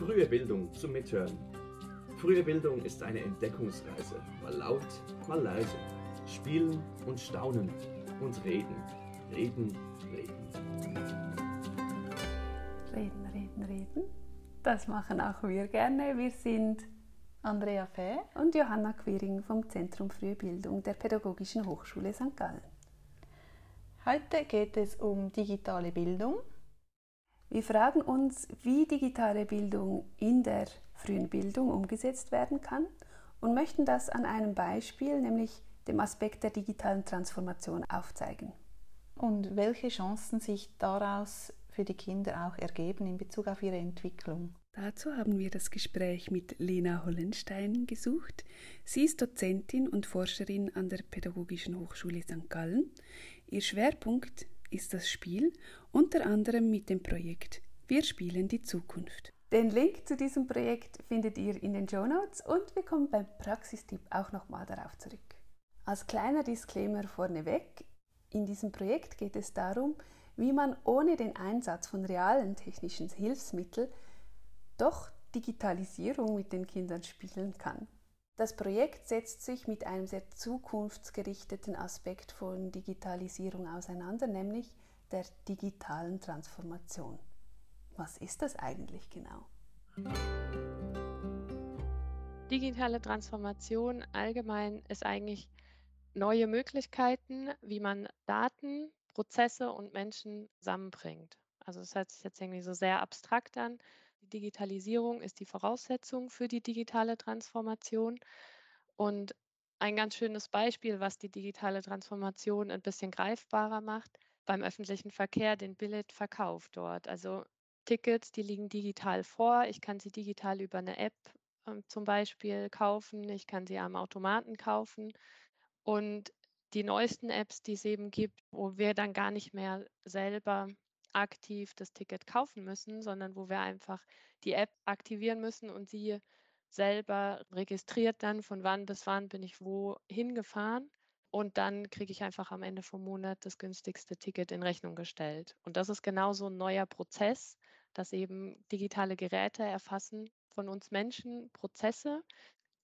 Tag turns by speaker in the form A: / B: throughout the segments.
A: Frühe Bildung zum Mithören. Frühe Bildung ist eine Entdeckungsreise, mal laut, mal leise. Spielen und staunen und reden, reden, reden.
B: Reden, reden, reden. Das machen auch wir gerne. Wir sind
C: Andrea Fäh
B: und Johanna Quiring vom Zentrum Frühe Bildung der Pädagogischen Hochschule St. Gallen.
C: Heute geht es um digitale Bildung.
B: Wir fragen uns, wie digitale Bildung in der frühen Bildung umgesetzt werden kann und möchten das an einem Beispiel, nämlich dem Aspekt der digitalen Transformation, aufzeigen.
C: Und welche Chancen sich daraus für die Kinder auch ergeben in Bezug auf ihre Entwicklung.
B: Dazu haben wir das Gespräch mit Lena Hollenstein gesucht. Sie ist Dozentin und Forscherin an der Pädagogischen Hochschule St. Gallen. Ihr Schwerpunkt ist das Spiel, unter anderem mit dem Projekt Wir spielen die Zukunft. Den Link zu diesem Projekt findet ihr in den Show Notes und wir kommen beim Praxistipp auch nochmal darauf zurück. Als kleiner Disclaimer vorneweg, in diesem Projekt geht es darum, wie man ohne den Einsatz von realen technischen Hilfsmitteln doch Digitalisierung mit den Kindern spielen kann. Das Projekt setzt sich mit einem sehr zukunftsgerichteten Aspekt von Digitalisierung auseinander, nämlich der digitalen Transformation. Was ist das eigentlich genau?
D: Digitale Transformation allgemein ist eigentlich neue Möglichkeiten, wie man Daten, Prozesse und Menschen zusammenbringt. Also es hört sich jetzt irgendwie so sehr abstrakt an, die Digitalisierung ist die Voraussetzung für die digitale Transformation. Und ein ganz schönes Beispiel, was die digitale Transformation ein bisschen greifbarer macht, beim öffentlichen Verkehr den Billetverkauf dort. Also Tickets, die liegen digital vor. Ich kann sie digital über eine App äh, zum Beispiel kaufen. Ich kann sie am Automaten kaufen. Und die neuesten Apps, die es eben gibt, wo wir dann gar nicht mehr selber aktiv das Ticket kaufen müssen, sondern wo wir einfach die App aktivieren müssen und sie selber registriert dann, von wann bis wann bin ich wo hingefahren. Und dann kriege ich einfach am Ende vom Monat das günstigste Ticket in Rechnung gestellt. Und das ist genau so ein neuer Prozess, dass eben digitale Geräte erfassen von uns Menschen Prozesse,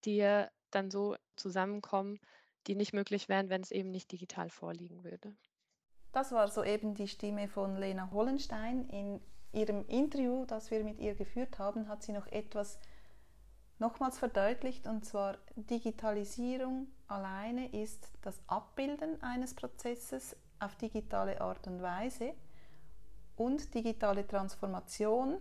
D: die dann so zusammenkommen, die nicht möglich wären, wenn es eben nicht digital vorliegen würde.
C: Das war soeben die Stimme von Lena Hollenstein. In ihrem Interview, das wir mit ihr geführt haben, hat sie noch etwas nochmals verdeutlicht, und zwar Digitalisierung alleine ist das Abbilden eines Prozesses auf digitale Art und Weise und digitale Transformation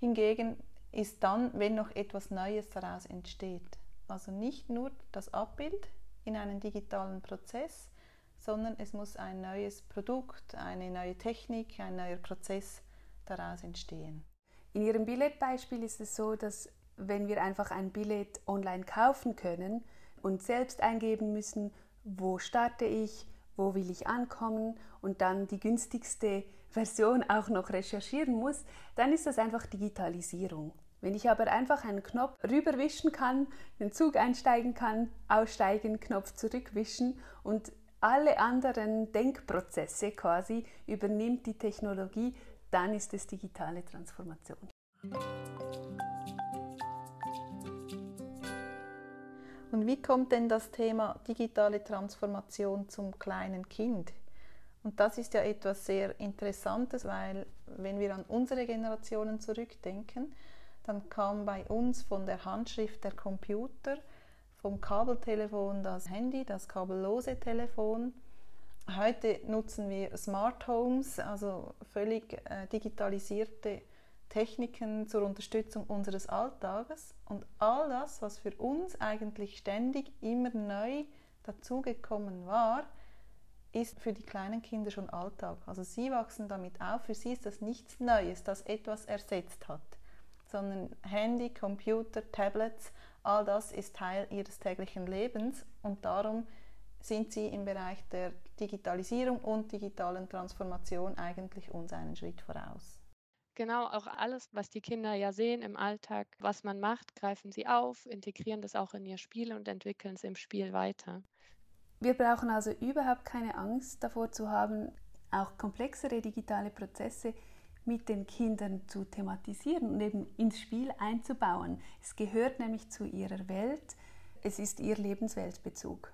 C: hingegen ist dann, wenn noch etwas Neues daraus entsteht. Also nicht nur das Abbild in einem digitalen Prozess, sondern es muss ein neues Produkt, eine neue Technik, ein neuer Prozess daraus entstehen.
B: In Ihrem Billetbeispiel ist es so, dass wenn wir einfach ein Billett online kaufen können und selbst eingeben müssen, wo starte ich, wo will ich ankommen und dann die günstigste Version auch noch recherchieren muss, dann ist das einfach Digitalisierung. Wenn ich aber einfach einen Knopf rüberwischen kann, den Zug einsteigen kann, aussteigen, Knopf zurückwischen und alle anderen Denkprozesse quasi übernimmt die Technologie, dann ist es digitale Transformation.
C: Und wie kommt denn das Thema digitale Transformation zum kleinen Kind? Und das ist ja etwas sehr Interessantes, weil wenn wir an unsere Generationen zurückdenken, dann kam bei uns von der Handschrift der Computer vom Kabeltelefon das Handy, das kabellose Telefon. Heute nutzen wir Smart Homes, also völlig äh, digitalisierte Techniken zur Unterstützung unseres Alltages. Und all das, was für uns eigentlich ständig immer neu dazugekommen war, ist für die kleinen Kinder schon Alltag. Also sie wachsen damit auf. Für sie ist das nichts Neues, das etwas ersetzt hat, sondern Handy, Computer, Tablets, All das ist Teil ihres täglichen Lebens und darum sind sie im Bereich der Digitalisierung und digitalen Transformation eigentlich uns einen Schritt voraus.
D: Genau, auch alles, was die Kinder ja sehen im Alltag, was man macht, greifen sie auf, integrieren das auch in ihr Spiel und entwickeln es im Spiel weiter.
B: Wir brauchen also überhaupt keine Angst davor zu haben, auch komplexere digitale Prozesse mit den Kindern zu thematisieren und eben ins Spiel einzubauen. Es gehört nämlich zu ihrer Welt, es ist ihr Lebensweltbezug.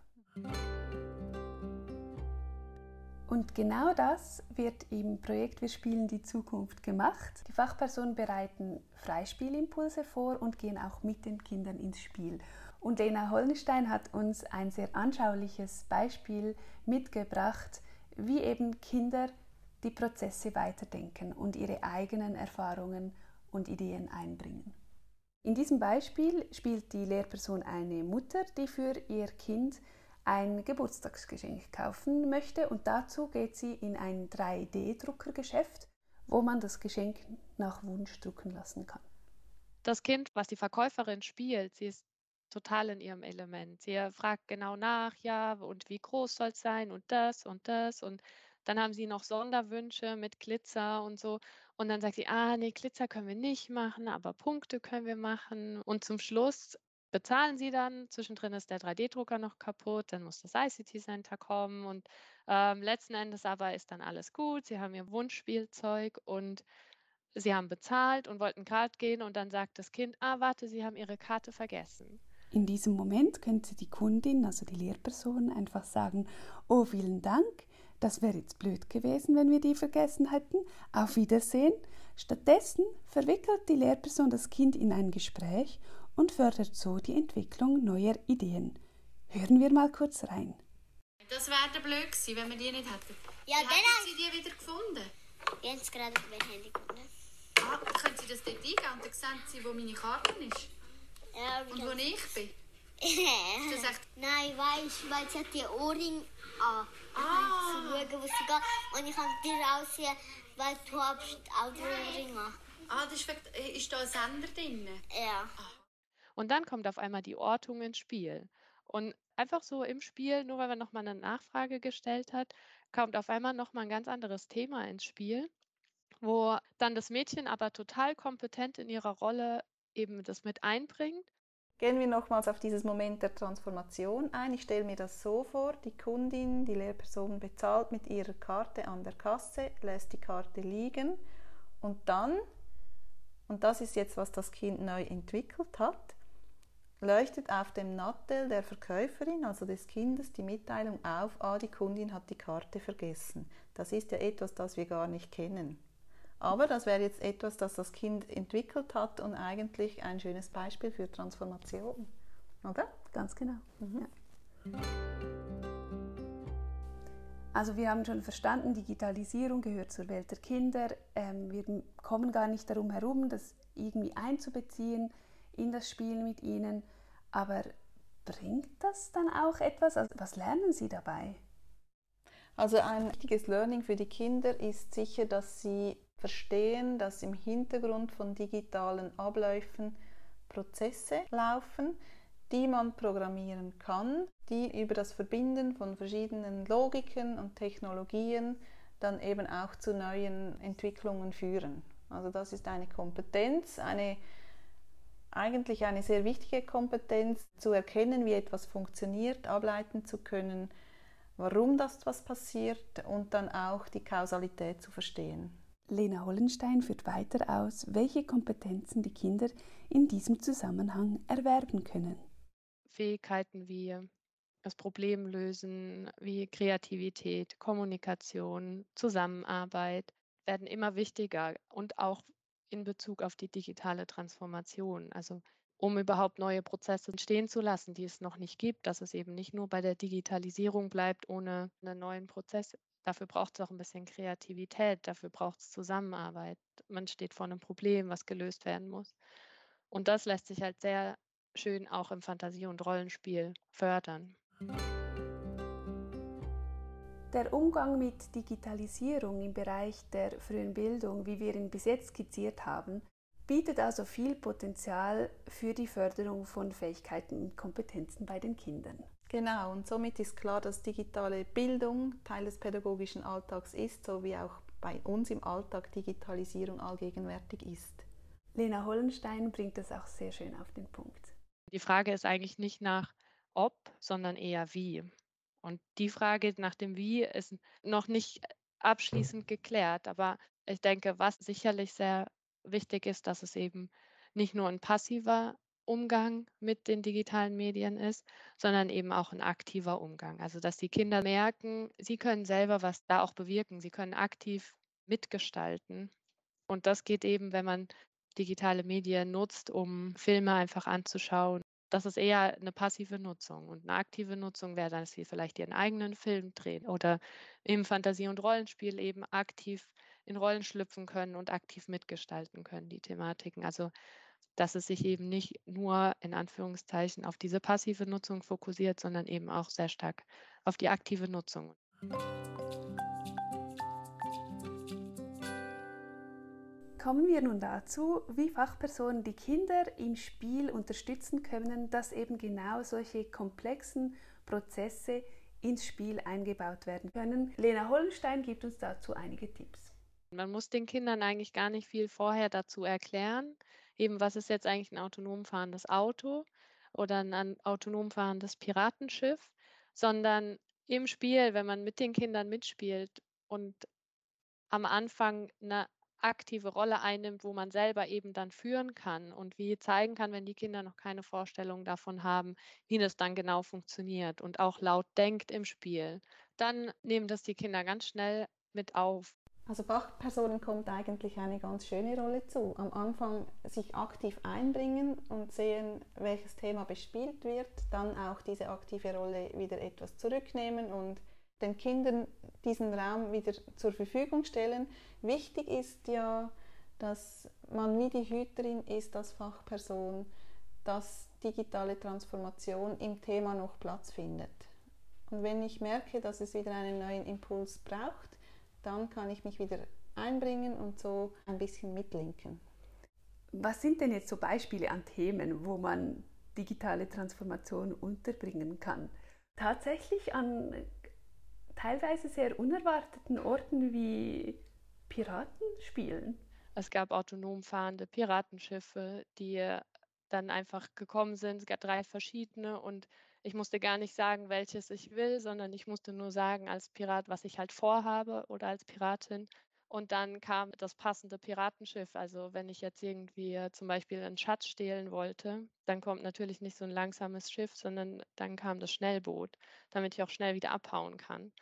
B: Und genau das wird im Projekt Wir spielen die Zukunft gemacht. Die Fachpersonen bereiten Freispielimpulse vor und gehen auch mit den Kindern ins Spiel. Und Lena Hollenstein hat uns ein sehr anschauliches Beispiel mitgebracht, wie eben Kinder die Prozesse weiterdenken und ihre eigenen Erfahrungen und Ideen einbringen. In diesem Beispiel spielt die Lehrperson eine Mutter, die für ihr Kind ein Geburtstagsgeschenk kaufen möchte und dazu geht sie in ein 3D-Druckergeschäft, wo man das Geschenk nach Wunsch drucken lassen kann.
D: Das Kind, was die Verkäuferin spielt, sie ist total in ihrem Element. Sie fragt genau nach, ja, und wie groß soll es sein und das und das und dann haben sie noch Sonderwünsche mit Glitzer und so. Und dann sagt sie, ah, nee, Glitzer können wir nicht machen, aber Punkte können wir machen. Und zum Schluss bezahlen sie dann. Zwischendrin ist der 3D-Drucker noch kaputt, dann muss das ICT-Center kommen und ähm, letzten Endes aber ist dann alles gut. Sie haben ihr Wunschspielzeug und sie haben bezahlt und wollten Kart gehen und dann sagt das Kind, ah, warte, sie haben ihre Karte vergessen.
B: In diesem Moment könnte die Kundin, also die Lehrperson, einfach sagen, oh, vielen Dank, das wäre jetzt blöd gewesen, wenn wir die vergessen hätten. Auf Wiedersehen. Stattdessen verwickelt die Lehrperson das Kind in ein Gespräch und fördert so die Entwicklung neuer Ideen. Hören wir mal kurz rein.
E: Das wäre blöd gewesen, wenn wir die nicht hätten.
F: Ja,
E: Wie
F: genau.
E: hätten Sie die wieder gefunden?
F: Ich habe es gerade auf mein Handy gefunden.
E: Ah, können Sie das dort eingeben und dann sehen Sie, wo meine Karte ist
F: Ja,
E: und wo ich bin.
F: das
E: das echt-
F: Nein, weißt du, weil sie hat die Ohrring an.
E: Ah.
F: Zu schauen, wo sie geht. Und ich kann dir aussehen, weil du hast auch die Ohrring an.
E: Ah, das ist, wegen- ist da ein Sender drin?
F: Ja.
D: Und dann kommt auf einmal die Ortung ins Spiel. Und einfach so im Spiel, nur weil man nochmal eine Nachfrage gestellt hat, kommt auf einmal nochmal ein ganz anderes Thema ins Spiel, wo dann das Mädchen aber total kompetent in ihrer Rolle eben das mit einbringt.
C: Gehen wir nochmals auf dieses Moment der Transformation ein. Ich stelle mir das so vor, die Kundin, die Lehrperson bezahlt mit ihrer Karte an der Kasse, lässt die Karte liegen und dann, und das ist jetzt, was das Kind neu entwickelt hat, leuchtet auf dem Nattel der Verkäuferin, also des Kindes, die Mitteilung auf, ah, die Kundin hat die Karte vergessen. Das ist ja etwas, das wir gar nicht kennen. Aber das wäre jetzt etwas, das das Kind entwickelt hat und eigentlich ein schönes Beispiel für Transformation. Oder?
B: Ganz genau. Ja. Also wir haben schon verstanden, Digitalisierung gehört zur Welt der Kinder. Ähm, wir kommen gar nicht darum herum, das irgendwie einzubeziehen in das Spiel mit ihnen. Aber bringt das dann auch etwas? Also was lernen sie dabei?
C: Also ein wichtiges Learning für die Kinder ist sicher, dass sie verstehen, dass im Hintergrund von digitalen Abläufen Prozesse laufen, die man programmieren kann, die über das Verbinden von verschiedenen Logiken und Technologien dann eben auch zu neuen Entwicklungen führen. Also das ist eine Kompetenz, eine eigentlich eine sehr wichtige Kompetenz, zu erkennen, wie etwas funktioniert, ableiten zu können, warum das was passiert und dann auch die Kausalität zu verstehen.
B: Lena Hollenstein führt weiter aus, welche Kompetenzen die Kinder in diesem Zusammenhang erwerben können.
D: Fähigkeiten wie das Problem lösen, wie Kreativität, Kommunikation, Zusammenarbeit werden immer wichtiger und auch in Bezug auf die digitale Transformation. Also um überhaupt neue Prozesse entstehen zu lassen, die es noch nicht gibt, dass es eben nicht nur bei der Digitalisierung bleibt ohne einen neuen Prozess. Dafür braucht es auch ein bisschen Kreativität, dafür braucht es Zusammenarbeit. Man steht vor einem Problem, was gelöst werden muss. Und das lässt sich halt sehr schön auch im Fantasie- und Rollenspiel fördern.
B: Der Umgang mit Digitalisierung im Bereich der frühen Bildung, wie wir ihn bis jetzt skizziert haben, bietet also viel Potenzial für die Förderung von Fähigkeiten und Kompetenzen bei den Kindern.
C: Genau, und somit ist klar, dass digitale Bildung Teil des pädagogischen Alltags ist, so wie auch bei uns im Alltag Digitalisierung allgegenwärtig ist.
B: Lena Hollenstein bringt das auch sehr schön auf den Punkt.
D: Die Frage ist eigentlich nicht nach ob, sondern eher wie. Und die Frage nach dem Wie ist noch nicht abschließend geklärt, aber ich denke, was sicherlich sehr wichtig ist, dass es eben nicht nur ein passiver Umgang mit den digitalen Medien ist, sondern eben auch ein aktiver Umgang. Also dass die Kinder merken, sie können selber was da auch bewirken, sie können aktiv mitgestalten. Und das geht eben, wenn man digitale Medien nutzt, um Filme einfach anzuschauen. Das ist eher eine passive Nutzung. Und eine aktive Nutzung wäre dann, dass sie vielleicht ihren eigenen Film drehen oder im Fantasie- und Rollenspiel eben aktiv in Rollen schlüpfen können und aktiv mitgestalten können, die Thematiken. Also dass es sich eben nicht nur in Anführungszeichen auf diese passive Nutzung fokussiert, sondern eben auch sehr stark auf die aktive Nutzung.
B: Kommen wir nun dazu, wie Fachpersonen die Kinder im Spiel unterstützen können, dass eben genau solche komplexen Prozesse ins Spiel eingebaut werden können. Lena Hollenstein gibt uns dazu einige Tipps.
D: Man muss den Kindern eigentlich gar nicht viel vorher dazu erklären eben, was ist jetzt eigentlich ein autonom fahrendes Auto oder ein autonom fahrendes Piratenschiff, sondern im Spiel, wenn man mit den Kindern mitspielt und am Anfang eine aktive Rolle einnimmt, wo man selber eben dann führen kann und wie zeigen kann, wenn die Kinder noch keine Vorstellung davon haben, wie das dann genau funktioniert und auch laut denkt im Spiel, dann nehmen das die Kinder ganz schnell mit auf.
C: Also Fachpersonen kommt eigentlich eine ganz schöne Rolle zu. Am Anfang sich aktiv einbringen und sehen, welches Thema bespielt wird, dann auch diese aktive Rolle wieder etwas zurücknehmen und den Kindern diesen Raum wieder zur Verfügung stellen. Wichtig ist ja, dass man wie die Hüterin ist als Fachperson, dass digitale Transformation im Thema noch Platz findet. Und wenn ich merke, dass es wieder einen neuen Impuls braucht, dann kann ich mich wieder einbringen und so ein bisschen mitlinken.
B: Was sind denn jetzt so Beispiele an Themen, wo man digitale Transformation unterbringen kann? Tatsächlich an teilweise sehr unerwarteten Orten wie Piraten spielen.
D: Es gab autonom fahrende Piratenschiffe, die dann einfach gekommen sind. Es gab drei verschiedene und ich musste gar nicht sagen, welches ich will, sondern ich musste nur sagen als Pirat, was ich halt vorhabe oder als Piratin. Und dann kam das passende Piratenschiff. Also wenn ich jetzt irgendwie zum Beispiel einen Schatz stehlen wollte, dann kommt natürlich nicht so ein langsames Schiff, sondern dann kam das Schnellboot, damit ich auch schnell wieder abhauen kann.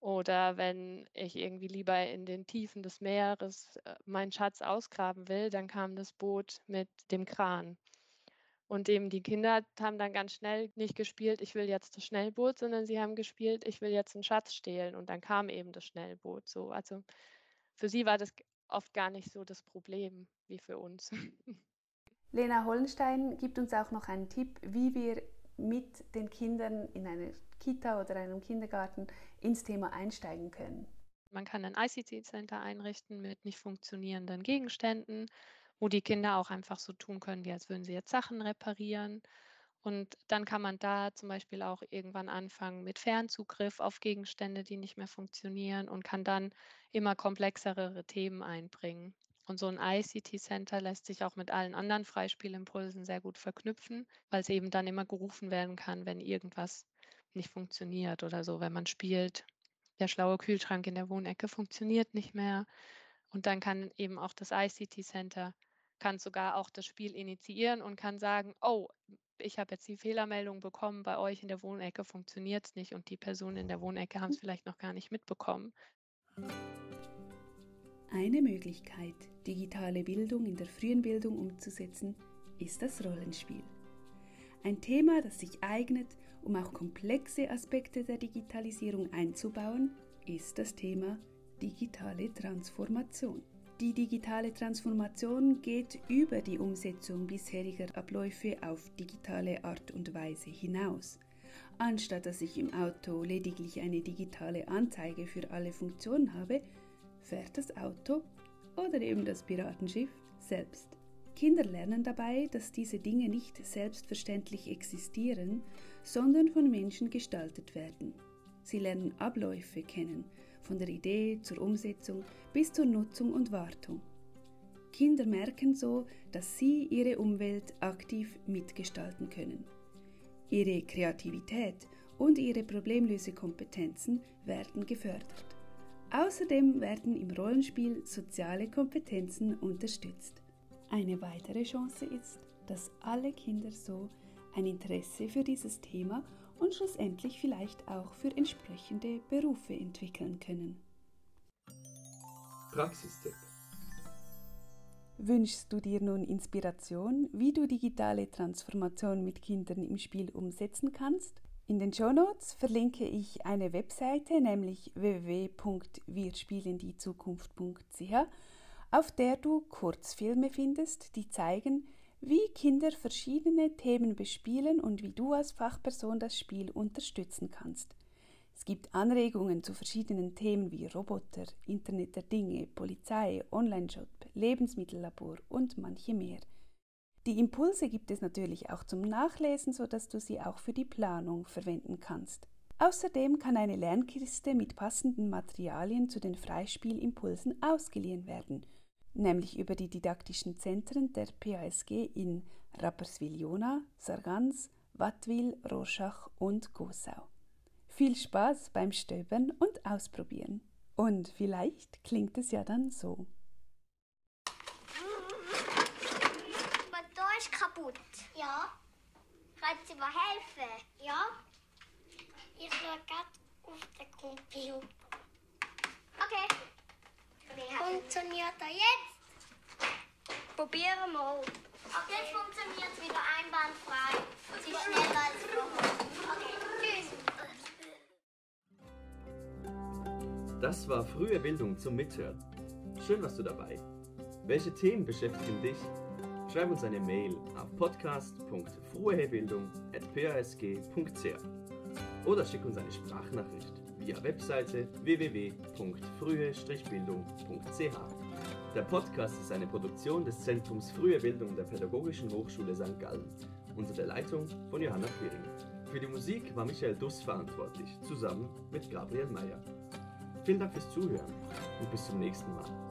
D: Oder wenn ich irgendwie lieber in den Tiefen des Meeres äh, meinen Schatz ausgraben will, dann kam das Boot mit dem Kran. Und eben die Kinder haben dann ganz schnell nicht gespielt, ich will jetzt das Schnellboot, sondern sie haben gespielt, ich will jetzt einen Schatz stehlen. Und dann kam eben das Schnellboot. So, also für sie war das oft gar nicht so das Problem wie für uns.
B: Lena Hollenstein gibt uns auch noch einen Tipp, wie wir mit den Kindern in einer Kita oder einem Kindergarten ins Thema einsteigen können.
D: Man kann ein ICT-Center einrichten mit nicht funktionierenden Gegenständen wo die Kinder auch einfach so tun können, wie als würden sie jetzt Sachen reparieren. Und dann kann man da zum Beispiel auch irgendwann anfangen mit Fernzugriff auf Gegenstände, die nicht mehr funktionieren und kann dann immer komplexere Themen einbringen. Und so ein ICT-Center lässt sich auch mit allen anderen Freispielimpulsen sehr gut verknüpfen, weil es eben dann immer gerufen werden kann, wenn irgendwas nicht funktioniert oder so, wenn man spielt. Der schlaue Kühlschrank in der Wohnecke funktioniert nicht mehr. Und dann kann eben auch das ICT-Center kann sogar auch das Spiel initiieren und kann sagen, oh, ich habe jetzt die Fehlermeldung bekommen, bei euch in der Wohnecke funktioniert es nicht und die Personen in der Wohnecke haben es vielleicht noch gar nicht mitbekommen.
B: Eine Möglichkeit, digitale Bildung in der frühen Bildung umzusetzen, ist das Rollenspiel. Ein Thema, das sich eignet, um auch komplexe Aspekte der Digitalisierung einzubauen, ist das Thema digitale Transformation. Die digitale Transformation geht über die Umsetzung bisheriger Abläufe auf digitale Art und Weise hinaus. Anstatt dass ich im Auto lediglich eine digitale Anzeige für alle Funktionen habe, fährt das Auto oder eben das Piratenschiff selbst. Kinder lernen dabei, dass diese Dinge nicht selbstverständlich existieren, sondern von Menschen gestaltet werden. Sie lernen Abläufe kennen, von der Idee zur Umsetzung bis zur Nutzung und Wartung. Kinder merken so, dass sie ihre Umwelt aktiv mitgestalten können. Ihre Kreativität und ihre Problemlösekompetenzen werden gefördert. Außerdem werden im Rollenspiel soziale Kompetenzen unterstützt. Eine weitere Chance ist, dass alle Kinder so ein Interesse für dieses Thema und schlussendlich vielleicht auch für entsprechende Berufe entwickeln können.
A: Praxistipp.
B: Wünschst du dir nun Inspiration, wie du digitale Transformation mit Kindern im Spiel umsetzen kannst? In den Shownotes verlinke ich eine Webseite, nämlich www.wirspielendiezukunft.ch, auf der du Kurzfilme findest, die zeigen, wie Kinder verschiedene Themen bespielen und wie du als Fachperson das Spiel unterstützen kannst. Es gibt Anregungen zu verschiedenen Themen wie Roboter, Internet der Dinge, Polizei, Online-Shop, Lebensmittellabor und manche mehr. Die Impulse gibt es natürlich auch zum Nachlesen, sodass du sie auch für die Planung verwenden kannst. Außerdem kann eine Lernkiste mit passenden Materialien zu den Freispielimpulsen ausgeliehen werden, nämlich über die didaktischen Zentren der PASG in Rapperswil-Jona, Sargans, Wattwil, Rorschach und Gosau. Viel Spaß beim Stöbern und Ausprobieren. Und vielleicht klingt es ja dann so.
F: ist kaputt. Ja. Kannst du mir helfen? Ja. Ich schaue gerade auf den Computer. Okay. Funktioniert er jetzt? Probieren wir mal. Okay. Jetzt funktioniert es wieder einwandfrei. Es ist schneller als vorher. Okay, tschüss.
A: Das war frühe Bildung zum Mithören. Schön warst du dabei. Welche Themen beschäftigen dich? Schreib uns eine Mail auf podcast.fruehebildung.pasg.ch oder schick uns eine Sprachnachricht via Webseite www.frühe-bildung.ch. Der Podcast ist eine Produktion des Zentrums Frühe Bildung der Pädagogischen Hochschule St. Gallen unter der Leitung von Johanna Quiring. Für die Musik war Michael Duss verantwortlich, zusammen mit Gabriel Meyer. Vielen Dank fürs Zuhören und bis zum nächsten Mal.